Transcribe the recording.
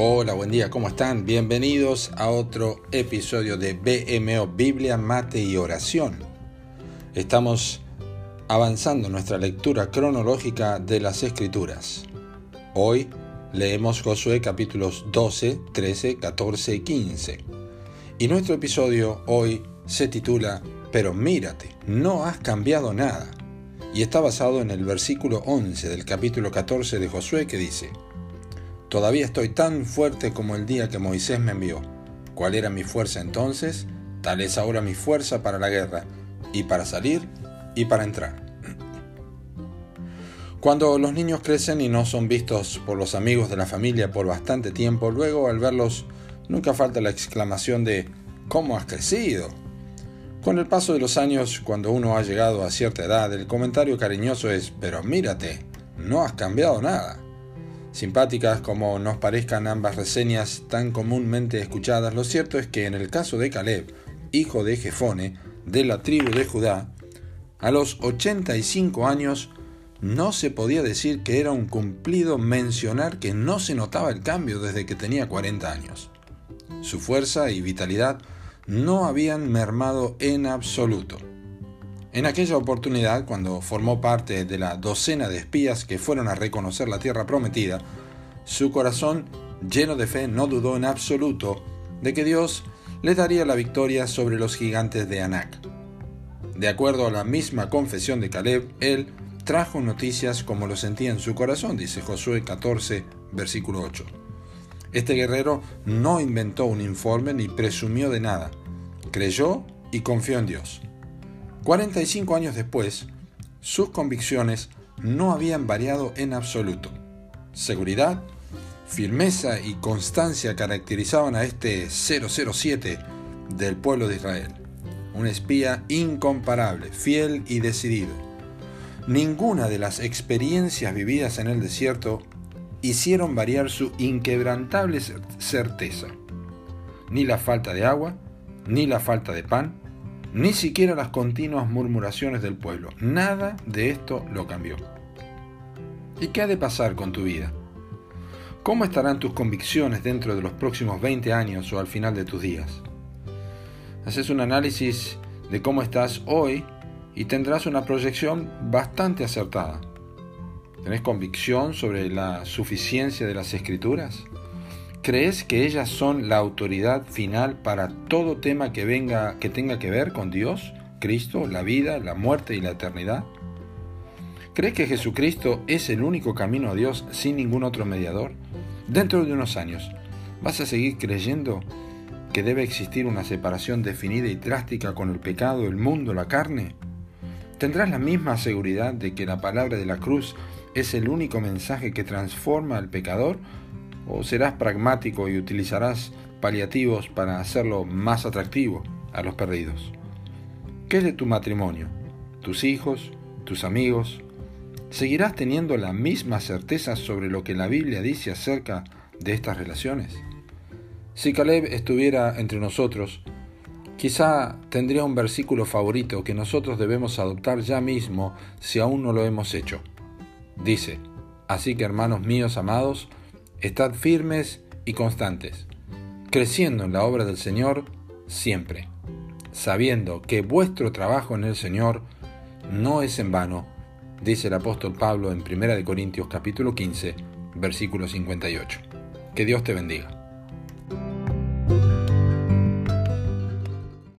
Hola, buen día, ¿cómo están? Bienvenidos a otro episodio de BMO Biblia, Mate y Oración. Estamos avanzando nuestra lectura cronológica de las Escrituras. Hoy leemos Josué capítulos 12, 13, 14 y 15. Y nuestro episodio hoy se titula Pero mírate, no has cambiado nada. Y está basado en el versículo 11 del capítulo 14 de Josué que dice, Todavía estoy tan fuerte como el día que Moisés me envió. ¿Cuál era mi fuerza entonces? Tal es ahora mi fuerza para la guerra, y para salir, y para entrar. Cuando los niños crecen y no son vistos por los amigos de la familia por bastante tiempo, luego al verlos nunca falta la exclamación de ¿Cómo has crecido? Con el paso de los años, cuando uno ha llegado a cierta edad, el comentario cariñoso es Pero mírate, no has cambiado nada. Simpáticas como nos parezcan ambas reseñas tan comúnmente escuchadas, lo cierto es que en el caso de Caleb, hijo de Jefone, de la tribu de Judá, a los 85 años no se podía decir que era un cumplido mencionar que no se notaba el cambio desde que tenía 40 años. Su fuerza y vitalidad no habían mermado en absoluto. En aquella oportunidad, cuando formó parte de la docena de espías que fueron a reconocer la tierra prometida, su corazón, lleno de fe, no dudó en absoluto de que Dios le daría la victoria sobre los gigantes de Anac. De acuerdo a la misma confesión de Caleb, él trajo noticias como lo sentía en su corazón, dice Josué 14, versículo 8. Este guerrero no inventó un informe ni presumió de nada, creyó y confió en Dios. 45 años después, sus convicciones no habían variado en absoluto. Seguridad, firmeza y constancia caracterizaban a este 007 del pueblo de Israel, un espía incomparable, fiel y decidido. Ninguna de las experiencias vividas en el desierto hicieron variar su inquebrantable certeza. Ni la falta de agua, ni la falta de pan, ni siquiera las continuas murmuraciones del pueblo. Nada de esto lo cambió. ¿Y qué ha de pasar con tu vida? ¿Cómo estarán tus convicciones dentro de los próximos 20 años o al final de tus días? Haces un análisis de cómo estás hoy y tendrás una proyección bastante acertada. ¿Tenés convicción sobre la suficiencia de las escrituras? ¿Crees que ellas son la autoridad final para todo tema que venga que tenga que ver con Dios, Cristo, la vida, la muerte y la eternidad? ¿Crees que Jesucristo es el único camino a Dios sin ningún otro mediador? Dentro de unos años, ¿vas a seguir creyendo que debe existir una separación definida y drástica con el pecado, el mundo, la carne? ¿Tendrás la misma seguridad de que la palabra de la cruz es el único mensaje que transforma al pecador ¿O serás pragmático y utilizarás paliativos para hacerlo más atractivo a los perdidos? ¿Qué es de tu matrimonio? ¿Tus hijos? ¿Tus amigos? ¿Seguirás teniendo la misma certeza sobre lo que la Biblia dice acerca de estas relaciones? Si Caleb estuviera entre nosotros, quizá tendría un versículo favorito que nosotros debemos adoptar ya mismo si aún no lo hemos hecho. Dice, así que hermanos míos amados, Estad firmes y constantes, creciendo en la obra del Señor siempre, sabiendo que vuestro trabajo en el Señor no es en vano, dice el apóstol Pablo en 1 Corintios capítulo 15, versículo 58. Que Dios te bendiga.